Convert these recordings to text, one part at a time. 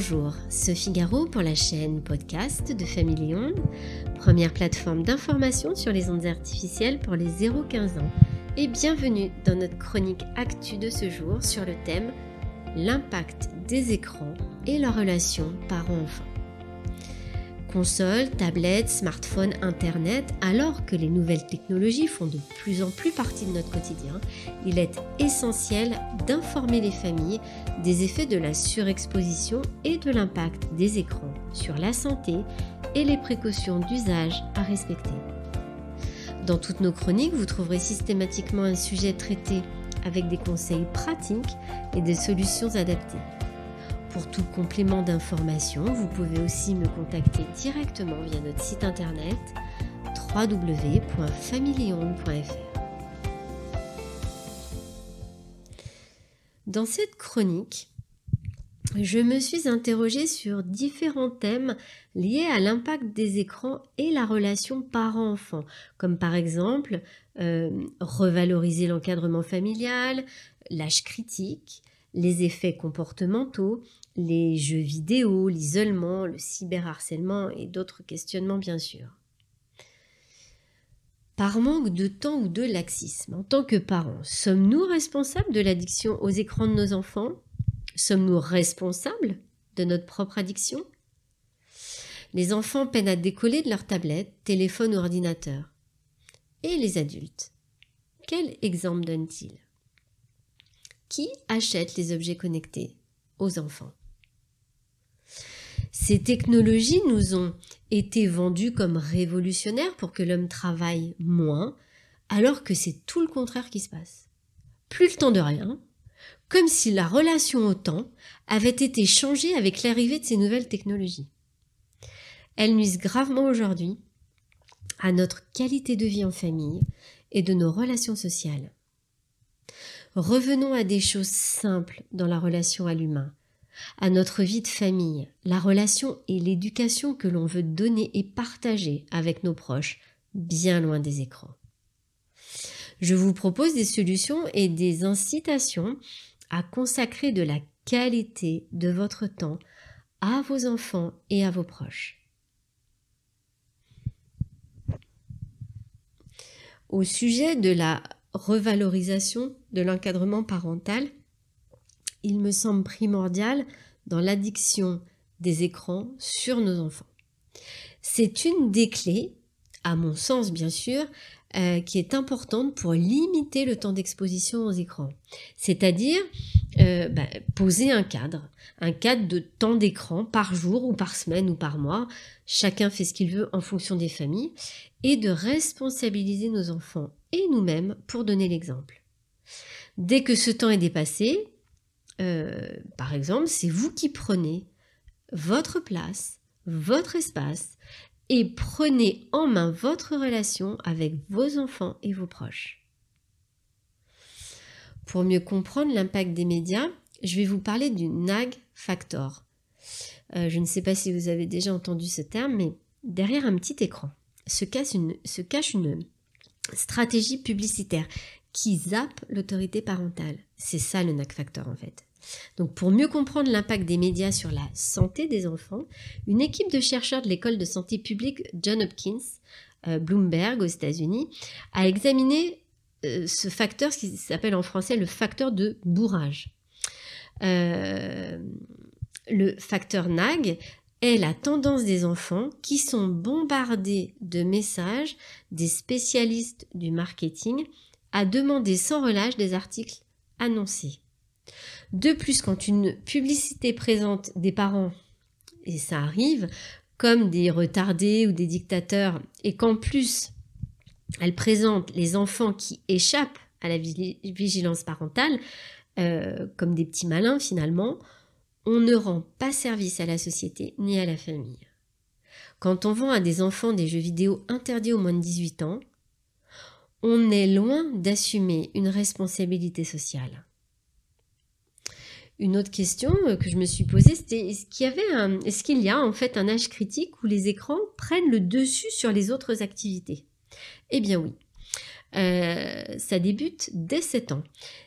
Bonjour, Sophie Garot pour la chaîne podcast de Family Onde, première plateforme d'information sur les ondes artificielles pour les 0-15 ans. Et bienvenue dans notre chronique actu de ce jour sur le thème L'impact des écrans et leur relation parents-enfants. Consoles, tablettes, smartphones, Internet, alors que les nouvelles technologies font de plus en plus partie de notre quotidien, il est essentiel d'informer les familles des effets de la surexposition et de l'impact des écrans sur la santé et les précautions d'usage à respecter. Dans toutes nos chroniques, vous trouverez systématiquement un sujet traité avec des conseils pratiques et des solutions adaptées. Pour tout complément d'information, vous pouvez aussi me contacter directement via notre site internet www.familionde.fr. Dans cette chronique, je me suis interrogée sur différents thèmes liés à l'impact des écrans et la relation parent-enfant, comme par exemple euh, revaloriser l'encadrement familial, l'âge critique, les effets comportementaux, les jeux vidéo, l'isolement, le cyberharcèlement et d'autres questionnements bien sûr. Par manque de temps ou de laxisme, en tant que parents, sommes-nous responsables de l'addiction aux écrans de nos enfants? Sommes-nous responsables de notre propre addiction? Les enfants peinent à décoller de leur tablette, téléphone ou ordinateur. Et les adultes Quel exemple donnent-ils? Qui achète les objets connectés aux enfants? Ces technologies nous ont été vendues comme révolutionnaires pour que l'homme travaille moins, alors que c'est tout le contraire qui se passe. Plus le temps de rien, comme si la relation au temps avait été changée avec l'arrivée de ces nouvelles technologies. Elles nuisent gravement aujourd'hui à notre qualité de vie en famille et de nos relations sociales. Revenons à des choses simples dans la relation à l'humain, à notre vie de famille, la relation et l'éducation que l'on veut donner et partager avec nos proches, bien loin des écrans. Je vous propose des solutions et des incitations à consacrer de la qualité de votre temps à vos enfants et à vos proches. Au sujet de la revalorisation de l'encadrement parental, il me semble primordial dans l'addiction des écrans sur nos enfants. C'est une des clés, à mon sens bien sûr, euh, qui est importante pour limiter le temps d'exposition aux écrans. C'est-à-dire euh, bah, poser un cadre, un cadre de temps d'écran par jour ou par semaine ou par mois. Chacun fait ce qu'il veut en fonction des familles et de responsabiliser nos enfants et nous-mêmes pour donner l'exemple. Dès que ce temps est dépassé, euh, par exemple, c'est vous qui prenez votre place, votre espace, et prenez en main votre relation avec vos enfants et vos proches. Pour mieux comprendre l'impact des médias, je vais vous parler du NAG Factor. Euh, je ne sais pas si vous avez déjà entendu ce terme, mais derrière un petit écran se cache une, se cache une stratégie publicitaire qui zappe l'autorité parentale. C'est ça le NAG Factor en fait. Donc pour mieux comprendre l'impact des médias sur la santé des enfants, une équipe de chercheurs de l'école de santé publique John Hopkins, euh, Bloomberg aux États-Unis, a examiné euh, ce facteur, qui s'appelle en français le facteur de bourrage. Euh, le facteur NAG est la tendance des enfants qui sont bombardés de messages des spécialistes du marketing à demander sans relâche des articles annoncés. De plus, quand une publicité présente des parents, et ça arrive, comme des retardés ou des dictateurs, et qu'en plus elle présente les enfants qui échappent à la vigilance parentale, euh, comme des petits malins finalement, on ne rend pas service à la société ni à la famille. Quand on vend à des enfants des jeux vidéo interdits aux moins de 18 ans, on est loin d'assumer une responsabilité sociale. Une autre question euh, que je me suis posée, c'était est-ce qu'il y a en fait un âge critique où les écrans prennent le dessus sur les autres activités? Eh bien oui. Euh, ça débute dès 7 ans.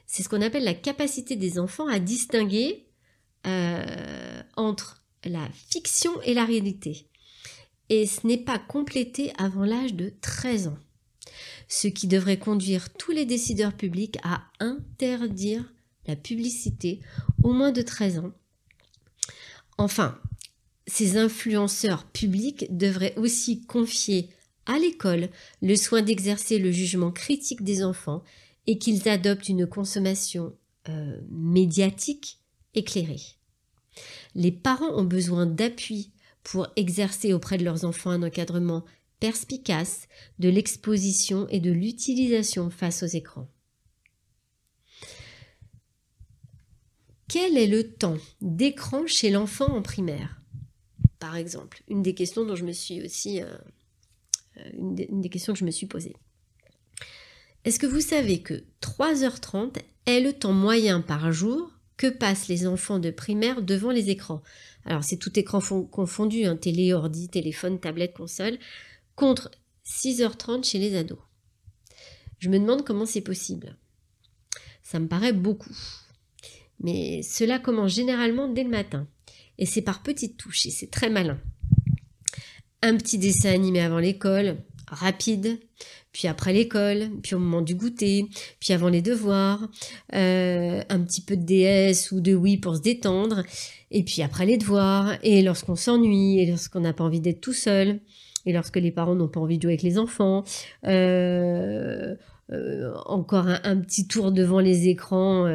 C'est ce qu'on appelle la capacité des enfants à distinguer euh, entre la fiction et la réalité. Et ce n'est pas complété avant l'âge de 13 ans. Ce qui devrait conduire tous les décideurs publics à interdire la publicité au moins de 13 ans. Enfin, ces influenceurs publics devraient aussi confier à l'école le soin d'exercer le jugement critique des enfants et qu'ils adoptent une consommation euh, médiatique éclairée. Les parents ont besoin d'appui pour exercer auprès de leurs enfants un encadrement perspicace de l'exposition et de l'utilisation face aux écrans. Quel est le temps d'écran chez l'enfant en primaire? Par exemple, une des questions dont je me suis aussi euh, euh, une, des, questions que je me suis posée. Est-ce que vous savez que 3h30 est le temps moyen par jour que passent les enfants de primaire devant les écrans? Alors c'est tout écran confondu, hein, télé, ordi, téléphone, tablette, console, contre 6h30 chez les ados. Je me demande comment c'est possible. Ça me paraît beaucoup. Mais cela commence généralement dès le matin. Et c'est par petites touches et c'est très malin un petit dessin animé avant l'école, rapide, puis après l'école, puis au moment du goûter, puis avant les devoirs, euh, un petit peu de DS ou de Wii pour se détendre, et puis après les devoirs, et lorsqu'on s'ennuie, et lorsqu'on n'a pas envie d'être tout seul, et lorsque les parents n'ont pas envie de jouer avec les enfants, euh, encore un, petit tour devant les écrans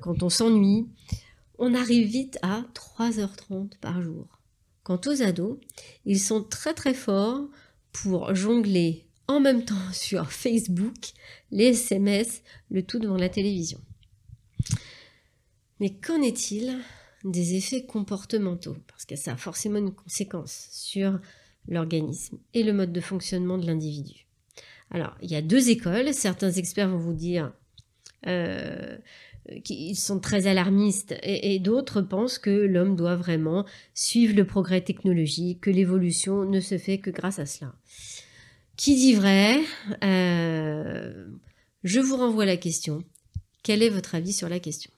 quand on s'ennuie, on arrive vite à 3h30 par jour. Quant aux ados, ils sont très très forts pour jongler en même temps sur Facebook, les SMS, le tout devant la télévision. Mais qu'en est-il des effets comportementaux? Parce que ça a forcément une conséquence sur l'organisme et le mode de fonctionnement de l'individu. Alors, il y a deux écoles. Certains experts vont vous dire euh, euh, ils sont très alarmistes et, d'autres pensent que l'homme doit vraiment suivre le progrès technologique, que l'évolution ne se fait que grâce à cela. Qui dit vrai euh, Je vous renvoie la question. Quel est votre avis sur la question?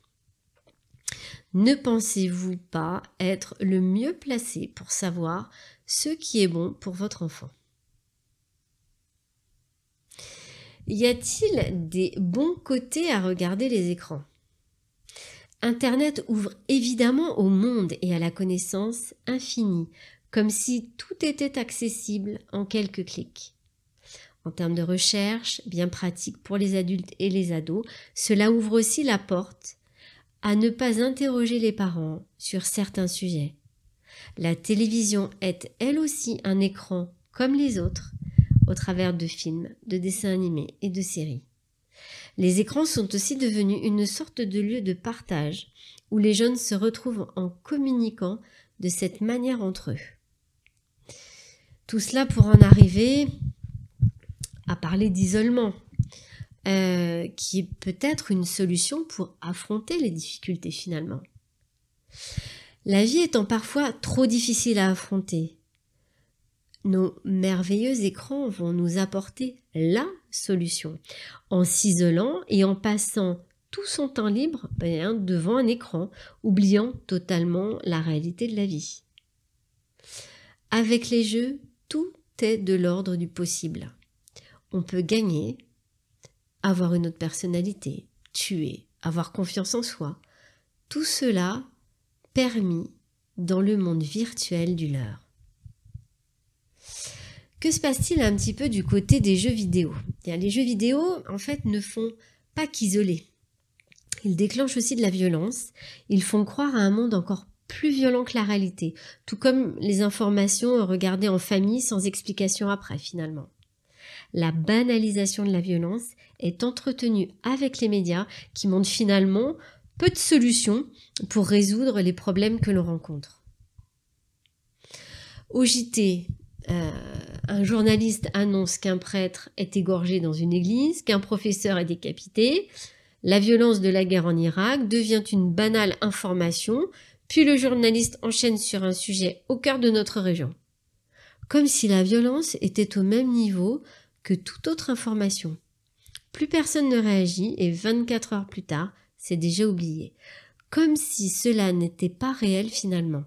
Ne pensez-vous pas être le mieux placé pour savoir ce qui est bon pour votre enfant? Y a-t-il des bons côtés à regarder les écrans? Internet ouvre évidemment au monde et à la connaissance infinie, comme si tout était accessible en quelques clics. En termes de recherche, bien pratique pour les adultes et les ados, cela ouvre aussi la porte à ne pas interroger les parents sur certains sujets. La télévision est elle aussi un écran comme les autres, au travers de films, de dessins animés et de séries. Les écrans sont aussi devenus une sorte de lieu de partage où les jeunes se retrouvent en communiquant de cette manière entre eux. Tout cela pour en arriver à parler d'isolement, euh, qui est peut-être une solution pour affronter les difficultés finalement. La vie étant parfois trop difficile à affronter, nos merveilleux écrans vont nous apporter la solution en s'isolant et en passant tout son temps libre ben, devant un écran, oubliant totalement la réalité de la vie. Avec les jeux, tout est de l'ordre du possible. On peut gagner, avoir une autre personnalité, tuer, avoir confiance en soi. Tout cela permis dans le monde virtuel du leur. Que se passe-t-il un petit peu du côté des jeux vidéo? Les jeux vidéo, en fait, ne font pas qu'isoler. Ils déclenchent aussi de la violence. Ils font croire à un monde encore plus violent que la réalité, tout comme les informations regardées en famille sans explication après finalement. La banalisation de la violence est entretenue avec les médias qui montrent finalement peu de solutions pour résoudre les problèmes que l'on rencontre. Au JT, euh, un journaliste annonce qu'un prêtre est égorgé dans une église, qu'un professeur est décapité. La violence de la guerre en Irak devient une banale information, puis le journaliste enchaîne sur un sujet au cœur de notre région. Comme si la violence était au même niveau que toute autre information. Plus personne ne réagit et 24 heures plus tard, c'est déjà oublié. Comme si cela n'était pas réel finalement.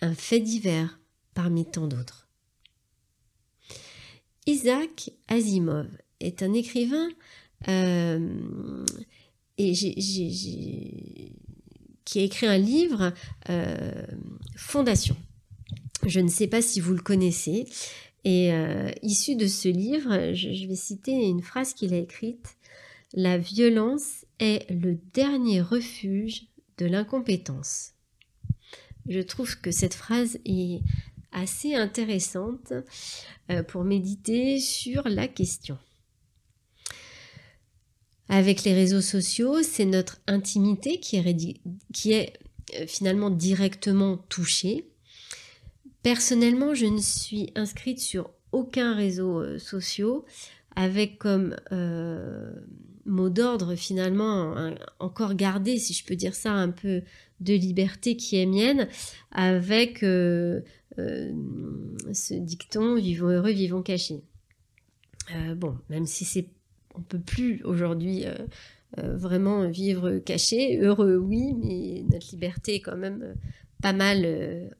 un fait divers parmi tant d'autres. Isaac Asimov est un écrivain euh, qui a écrit un livre, euh, Fondation. Je ne sais pas si vous le connaissez. Et euh, issu de ce livre, je vais citer une phrase qu'il a écrite. La violence est le dernier refuge de l'incompétence. Je trouve que cette phrase est assez intéressante euh, pour méditer sur la question. Avec les réseaux sociaux, c'est notre intimité qui est, qui est euh, finalement directement touchée. Personnellement, je ne suis inscrite sur aucun réseau euh, social avec comme mot d'ordre finalement encore gardé, si je peux dire ça, un peu de liberté qui est mienne, avec ce dicton vivons heureux, vivons cachés. Euh, bon, même si c'est, on peut plus aujourd'hui vraiment vivre caché, heureux oui, mais notre liberté est quand même pas mal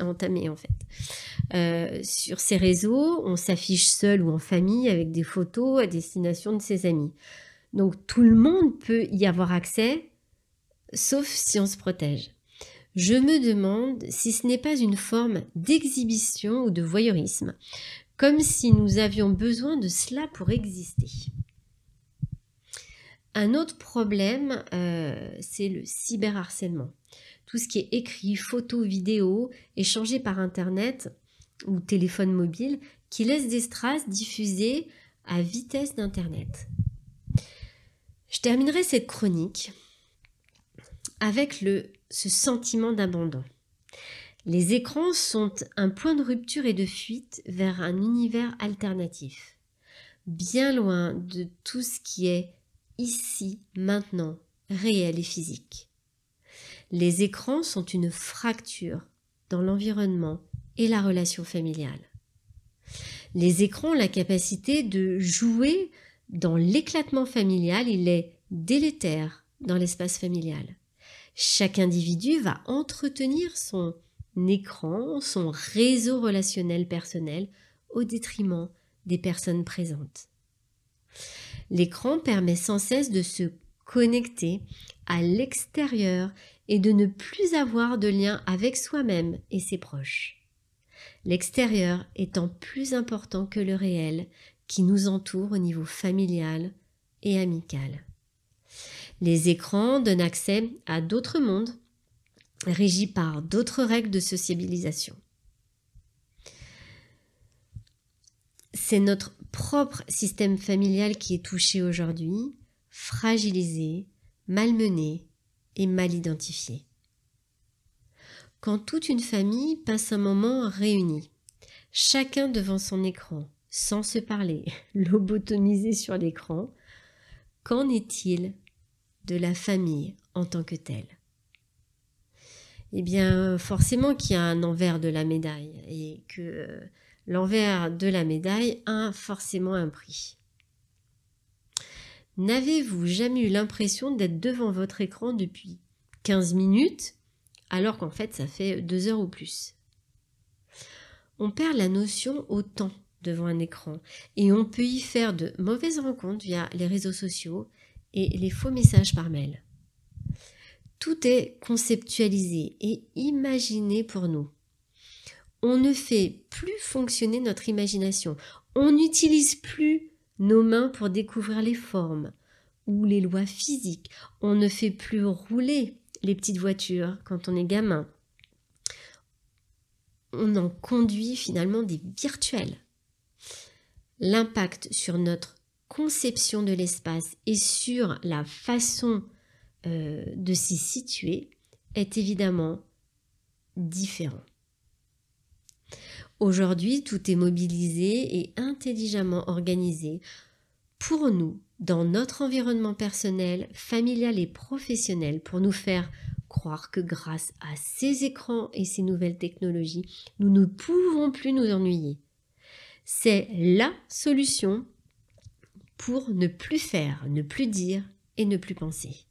entamée en fait. sur ces réseaux, on s'affiche seul ou en famille avec des photos à destination de ses amis. Donc tout le monde peut y avoir accès, sauf si on se protège. Je me demande si ce n'est pas une forme d'exhibition ou de voyeurisme, comme si nous avions besoin de cela pour exister. Un autre problème, euh, c'est le cyberharcèlement. Tout ce qui est écrit, photo, vidéo, échangé par Internet ou téléphone mobile, qui laisse des strass diffusées à vitesse d'Internet. Je terminerai cette chronique avec le, ce sentiment d'abandon. Les écrans sont un point de rupture et de fuite vers un univers alternatif, bien loin de tout ce qui est ici, maintenant, réel et physique. Les écrans sont une fracture dans l'environnement et la relation familiale. Les écrans ont la capacité de jouer dans l'éclatement familial, il est délétère dans l'espace familial. Chaque individu va entretenir son écran, son réseau relationnel personnel au détriment des personnes présentes. L'écran permet sans cesse de se connecter à l'extérieur et de ne plus avoir de lien avec soi-même et ses proches. L'extérieur étant plus important que le réel qui nous entoure au niveau familial et amical. Les écrans donnent accès à d'autres mondes régis par d'autres règles de sociabilisation. C'est notre propre système familial qui est touché aujourd'hui, fragilisé, malmené et mal identifié. Quand toute une famille passe un moment réunie, chacun devant son écran, sans se parler, lobotomisé sur l'écran, qu'en est-il? De la famille en tant que telle Eh bien, forcément qu'il y a un envers de la médaille et que euh, l'envers de la médaille a forcément un prix. N'avez-vous jamais eu l'impression d'être devant votre écran depuis 15 minutes alors qu'en fait ça fait deux heures ou plus? On perd la notion au temps devant un écran et on peut y faire de mauvaises rencontres via les réseaux sociaux et les faux messages par mail. Tout est conceptualisé et imaginé pour nous. On ne fait plus fonctionner notre imagination. On n'utilise plus nos mains pour découvrir les formes ou les lois physiques. On ne fait plus rouler les petites voitures quand on est gamin. On en conduit finalement des virtuels. L'impact sur notre conception de l'espace et sur la façon euh, de s'y situer est évidemment différent. Aujourd'hui, tout est mobilisé et intelligemment organisé pour nous, dans notre environnement personnel, familial et professionnel, pour nous faire croire que grâce à ces écrans et ces nouvelles technologies, nous ne pouvons plus nous ennuyer. C'est la solution pour ne plus faire, ne plus dire et ne plus penser.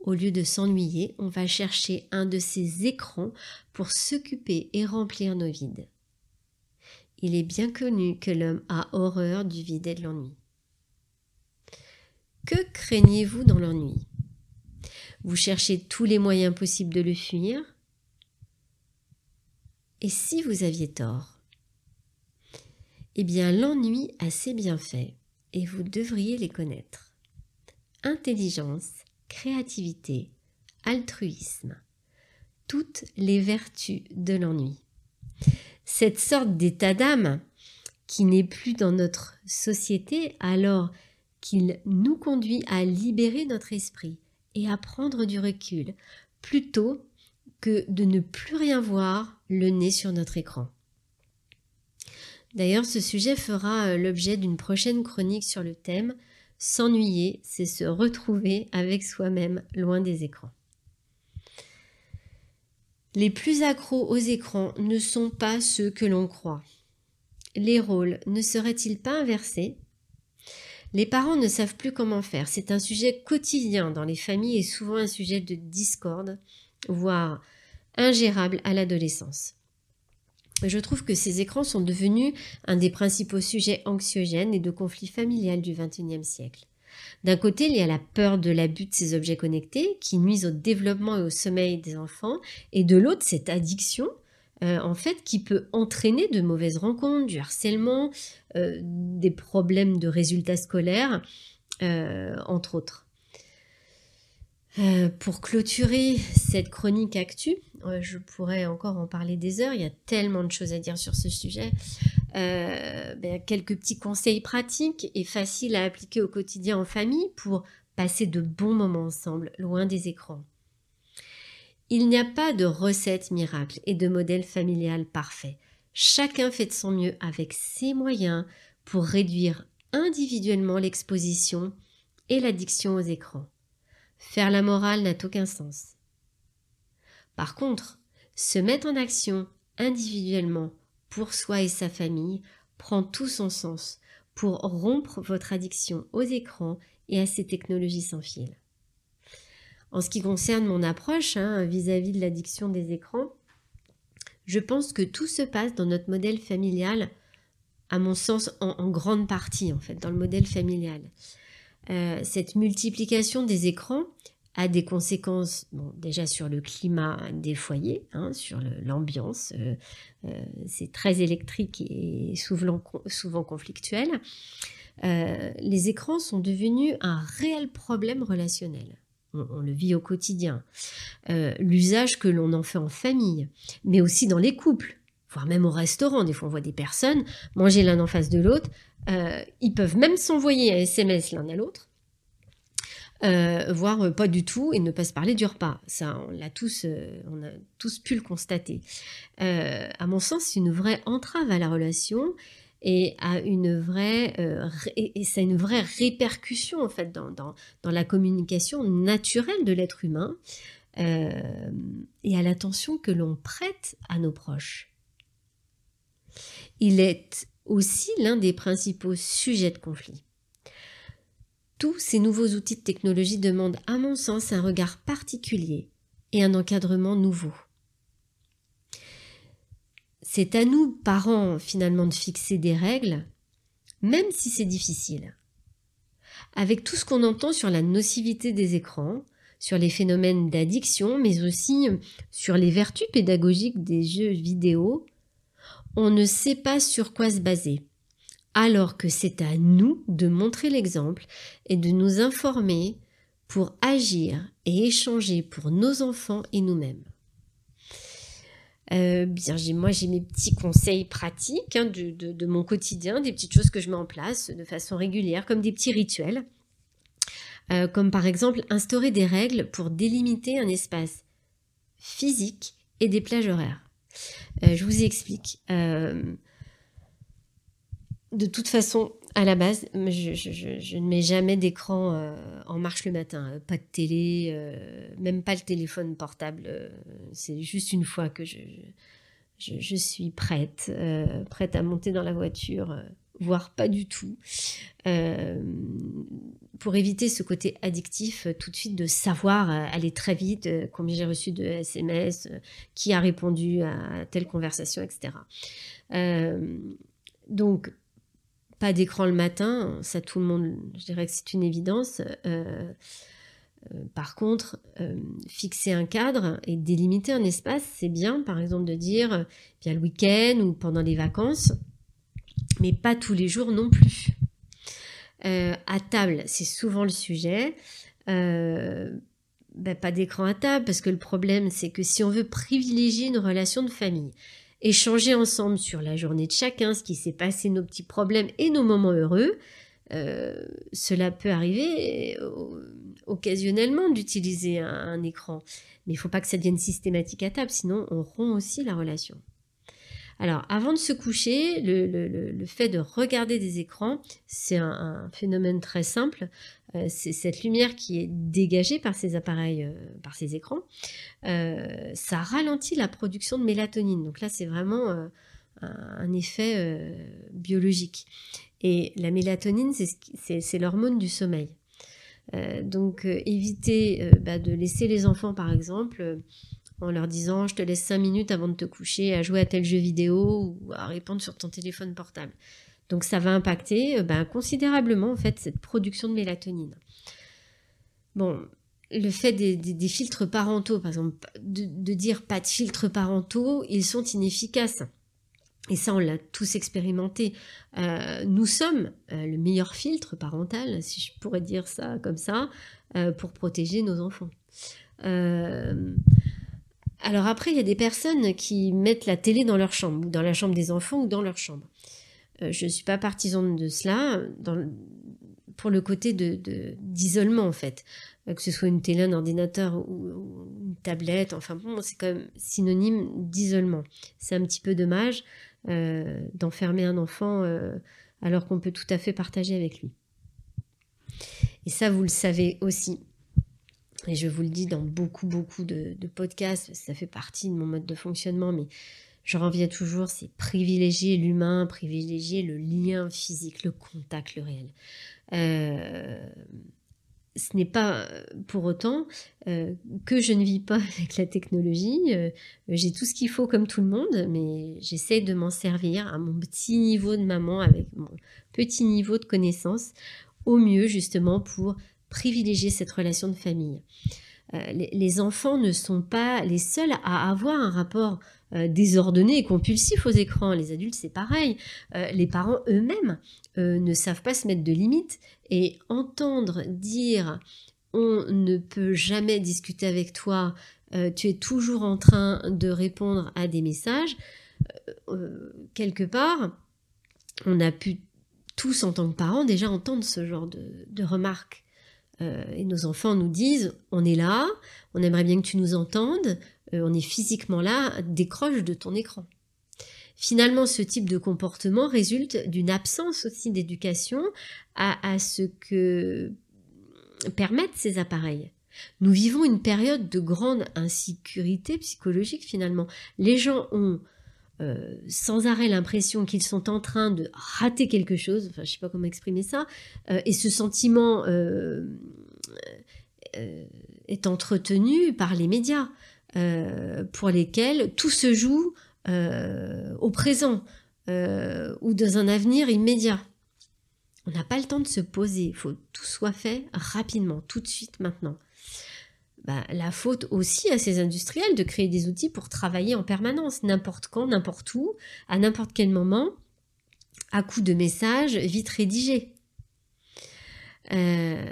au lieu de s'ennuyer, on va chercher un de ces écrans pour s'occuper et remplir nos vides. Il est bien connu que l'homme a horreur du vide et de l'ennui. Que craignez-vous dans l'ennui? Vous cherchez tous les moyens possibles de le fuir? Et si vous aviez tort? Eh bien, l'ennui a ses bienfaits et vous devriez les connaître. Intelligence, créativité, altruisme, toutes les vertus de l'ennui. Cette sorte d'état d'âme qui n'est plus dans notre société alors qu'il nous conduit à libérer notre esprit et à prendre du recul, plutôt que de ne plus rien voir le nez sur notre écran. D'ailleurs, ce sujet fera euh, l'objet d'une prochaine chronique sur le thème S'ennuyer, c'est se retrouver avec soi-même loin des écrans. Les plus accros aux écrans ne sont pas ceux que l'on croit. Les rôles ne seraient-ils pas inversés? Les parents ne savent plus comment faire. C'est un sujet quotidien dans les familles et souvent un sujet de discorde, voire ingérable à l'adolescence. Je trouve que ces écrans sont devenus un des principaux sujets anxiogènes et de conflits familial du XXIe siècle. D'un côté, il y a la peur de l'abus de ces objets connectés qui nuisent au développement et au sommeil des enfants, et de l'autre, cette addiction, euh, en fait, qui peut entraîner de mauvaises rencontres, du harcèlement, euh, des problèmes de résultats scolaires, euh, entre autres. Pour clôturer cette chronique actu, je pourrais encore en parler des heures, il y a tellement de choses à dire sur ce sujet. Euh, ben, quelques petits conseils pratiques et faciles à appliquer au quotidien en famille pour passer de bons moments ensemble, loin des écrans. Il n'y a pas de recette miracle et de modèle familial parfait. Chacun fait de son mieux avec ses moyens pour réduire individuellement l'exposition et l'addiction aux écrans. Faire la morale n'a aucun sens. Par contre, se mettre en action individuellement pour soi et sa famille prend tout son sens pour rompre votre addiction aux écrans et à ces technologies sans fil. En ce qui concerne mon approche hein, vis-à-vis de l'addiction des écrans, je pense que tout se passe dans notre modèle familial, à mon sens en, grande partie en fait, dans le modèle familial. Euh, cette multiplication des écrans, a des conséquences déjà sur le climat des foyers, hein, sur l'ambiance. Euh, euh, c'est très électrique et souvent, souvent conflictuel. Les écrans sont devenus un réel problème relationnel. On, le vit au quotidien. L'usage que l'on en fait en famille, mais aussi dans les couples, voire même au restaurant. Des fois, on voit des personnes manger l'un en face de l'autre. Ils peuvent même s'envoyer un SMS l'un à l'autre euh, voire euh, pas du tout, et ne pas se parler du repas. Ça, on l'a tous, euh, on a tous pu le constater. à mon sens, c'est une vraie entrave à la relation et à une vraie et, ça a une vraie répercussion en fait dans, dans, dans la communication naturelle de l'être humain et à l'attention que l'on prête à nos proches. Il est aussi l'un des principaux sujets de conflit. Tous ces nouveaux outils de technologie demandent, à mon sens, un regard particulier et un encadrement nouveau. C'est à nous, parents, finalement, de fixer des règles, même si c'est difficile. Avec tout ce qu'on entend sur la nocivité des écrans, sur les phénomènes d'addiction, mais aussi sur les vertus pédagogiques des jeux vidéo, on ne sait pas sur quoi se baser alors que c'est à nous de montrer l'exemple et de nous informer pour agir et échanger pour nos enfants et nous-mêmes. Euh, bien, moi j'ai mes petits conseils pratiques hein, de, mon quotidien, des petites choses que je mets en place de façon régulière, comme des petits rituels, euh, comme par exemple instaurer des règles pour délimiter un espace physique et des plages horaires. Euh, je vous explique de toute façon, à la base, je, ne mets jamais d'écran euh, en marche le matin, pas de télé, euh, même pas le téléphone portable. Euh, c'est juste une fois que je, suis prête, prête à monter dans la voire pas du tout. Pour éviter ce côté addictif tout de suite de savoir aller très vite combien j'ai reçu de SMS, qui a répondu à telle conversation, etc. donc pas d'écran le matin, ça tout le monde, je dirais que c'est une évidence. Euh, par contre, euh, fixer un cadre et délimiter un espace, c'est bien, par exemple, de dire euh, bien le week-end ou pendant les vacances, mais pas tous les jours non plus. À table, c'est souvent le sujet. Ben, pas d'écran à table, parce que le problème, c'est que si on veut privilégier une relation de famille, échanger ensemble sur la journée de chacun, ce qui s'est passé, nos petits problèmes et nos moments heureux, cela peut arriver occasionnellement d'utiliser un, écran. Mais il ne faut pas que ça devienne systématique à table, sinon on rompt aussi la relation. Alors, avant de se coucher, le, fait de regarder des écrans, c'est un, phénomène très simple. Euh, c'est cette lumière qui est dégagée par ces appareils, euh, par ces écrans. Euh, ça ralentit la production de mélatonine. Donc là, c'est vraiment un, effet biologique. Et la mélatonine, c'est l'hormone du sommeil. Donc éviter bah, de laisser les enfants par exemple en leur disant je te laisse 5 minutes avant de te coucher à jouer à tel jeu vidéo ou à répondre sur ton téléphone portable. Donc ça va impacter bah, considérablement en fait cette production de mélatonine. Bon, le fait des, filtres parentaux, par exemple, de, dire pas de filtres parentaux, ils sont inefficaces. Et ça, on l'a tous expérimenté. Euh, nous sommes euh, le meilleur filtre parental, si je pourrais dire ça comme ça, pour protéger nos enfants. Alors après, il y a des personnes qui mettent la télé dans leur chambre, ou dans la chambre des enfants, ou dans leur chambre. je ne suis pas partisane de cela, pour le côté d'isolement, en fait. que ce soit une télé, un ordinateur ou, une tablette, enfin bon, c'est quand même synonyme d'isolement. C'est un petit peu dommage. Euh, d'enfermer un enfant euh, alors qu'on peut tout à fait partager avec lui. Et ça, vous le savez aussi. Et je vous le dis dans beaucoup, beaucoup de, podcasts, ça fait partie de mon mode de fonctionnement, mais je reviens toujours, c'est privilégier l'humain, privilégier le lien physique, le contact, le réel. Euh, ce n'est pas euh, pour autant euh, que je ne vis pas avec la technologie. J'ai tout ce qu'il faut comme tout le monde, mais j'essaie de m'en servir à mon petit niveau de maman, avec mon petit niveau de connaissance, au mieux justement pour privilégier cette relation de famille. les, enfants ne sont pas les seuls à avoir un rapport désordonné et compulsif aux écrans. Les adultes, c'est pareil. les parents eux-mêmes ne savent pas se mettre de limites et entendre dire on ne peut jamais discuter avec toi, euh, tu es toujours en train de répondre à des messages, euh, euh, quelque part, on a pu tous en tant que parents déjà entendre ce genre de, remarques. Et nos enfants nous disent, on est là, on aimerait bien que tu nous entendes, on est physiquement là, décroche de ton écran. Finalement, ce type de comportement résulte d'une absence aussi d'éducation à, ce que permettent ces appareils. Nous vivons une période de grande insécurité psychologique finalement. Les gens ont euh, sans arrêt l'impression qu'ils sont en train de rater quelque chose, enfin je sais pas comment exprimer ça, euh, et ce sentiment euh, est entretenu par les médias, pour lesquels tout se joue au présent ou dans un avenir immédiat. On n'a pas le temps de se poser, il faut que tout soit fait rapidement, tout de suite, maintenant. Bah, la faute aussi à ces industriels de créer des outils pour travailler en permanence, n'importe quand, n'importe où, à n'importe quel moment, à coup de messages vite rédigés. Euh,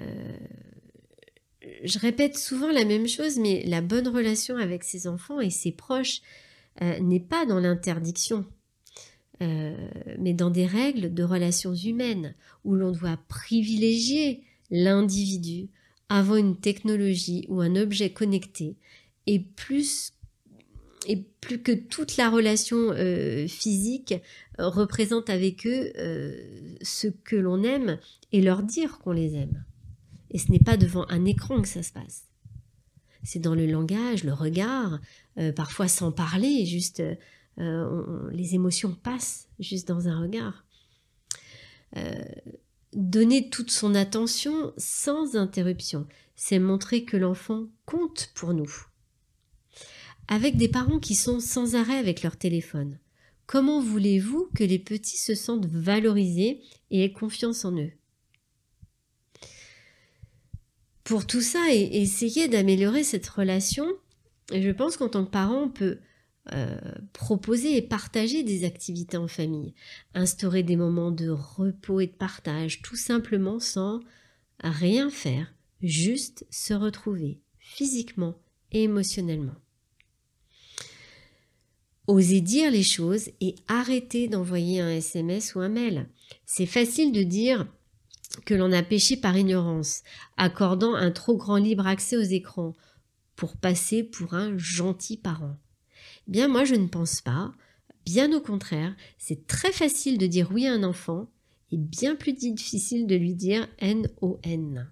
je répète souvent la même chose, mais la bonne relation avec ses enfants et ses proches, euh, n'est pas dans l'interdiction, euh, mais dans des règles de relations humaines où l'on doit privilégier l'individu avant une technologie ou un objet connecté et plus que toute la relation euh, physique représente avec eux ce que l'on aime et leur dire qu'on les aime. Et ce n'est pas devant un écran que ça se passe c'est dans le langage, le regard, euh, parfois sans parler, juste euh, les émotions passent juste dans un regard. Donner toute son attention sans interruption. C'est montrer que l'enfant compte pour nous. Avec des parents qui sont sans arrêt avec leur téléphone, comment voulez-vous que les petits se sentent valorisés et aient confiance en eux? Pour tout ça et essayer d'améliorer cette relation, je pense qu'en tant que parent, on peut euh, proposer et partager des activités en famille, instaurer des moments de repos et de partage, tout simplement sans rien faire, juste se retrouver physiquement et émotionnellement. Oser dire les choses et arrêter d'envoyer un SMS ou un mail. C'est facile de dire que l'on a péché par ignorance, accordant un trop grand libre accès aux écrans, pour passer pour un gentil parent. Bien moi je ne pense pas. Bien au contraire, c'est très facile de dire oui à un enfant et bien plus difficile de lui dire N-O-N.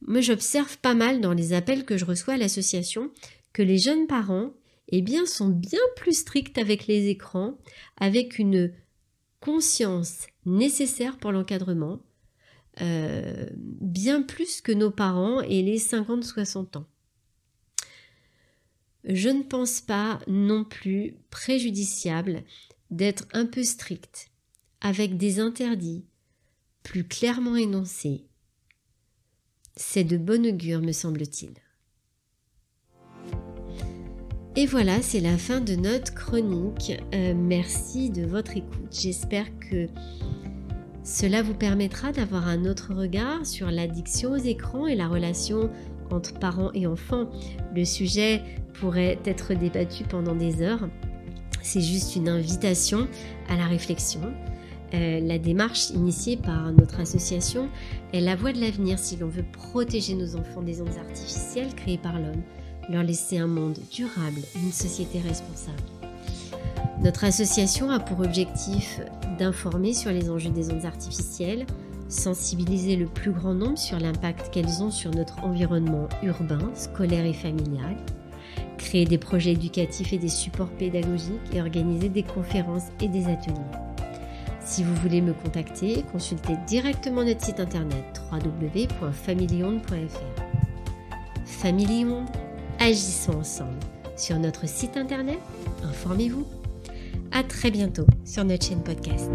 Moi j'observe pas mal dans les appels que je reçois à l'association que les jeunes parents eh bien, sont bien plus stricts avec les écrans, avec une conscience nécessaire pour l'encadrement, euh, bien plus que nos parents et les 50-60 ans je ne pense pas non plus préjudiciable d'être un peu strict, avec des interdits plus clairement énoncés. C'est de bon augure, me semble-t-il. Et voilà, c'est la fin de notre chronique. Euh, merci de votre écoute. J'espère que cela vous permettra d'avoir un autre regard sur l'addiction aux écrans et la relation entre parents et enfants. Le sujet pourrait être débattu pendant des heures. C'est juste une invitation à la réflexion. Euh, la démarche initiée par notre association est la voie de l'avenir si l'on veut protéger nos enfants des ondes artificielles créées par l'homme, leur laisser un monde durable, une société responsable. Notre association a pour objectif d'informer sur les enjeux des ondes artificielles, sensibiliser le plus grand nombre sur l'impact qu'elles ont sur notre environnement urbain, scolaire et familial, créer des projets éducatifs et des supports pédagogiques et organiser des conférences et des ateliers. Si vous voulez me contacter, consultez directement notre site internet www.familionde.fr. Family agissons ensemble. Sur notre site internet, informez-vous. À très bientôt sur notre chaîne podcast.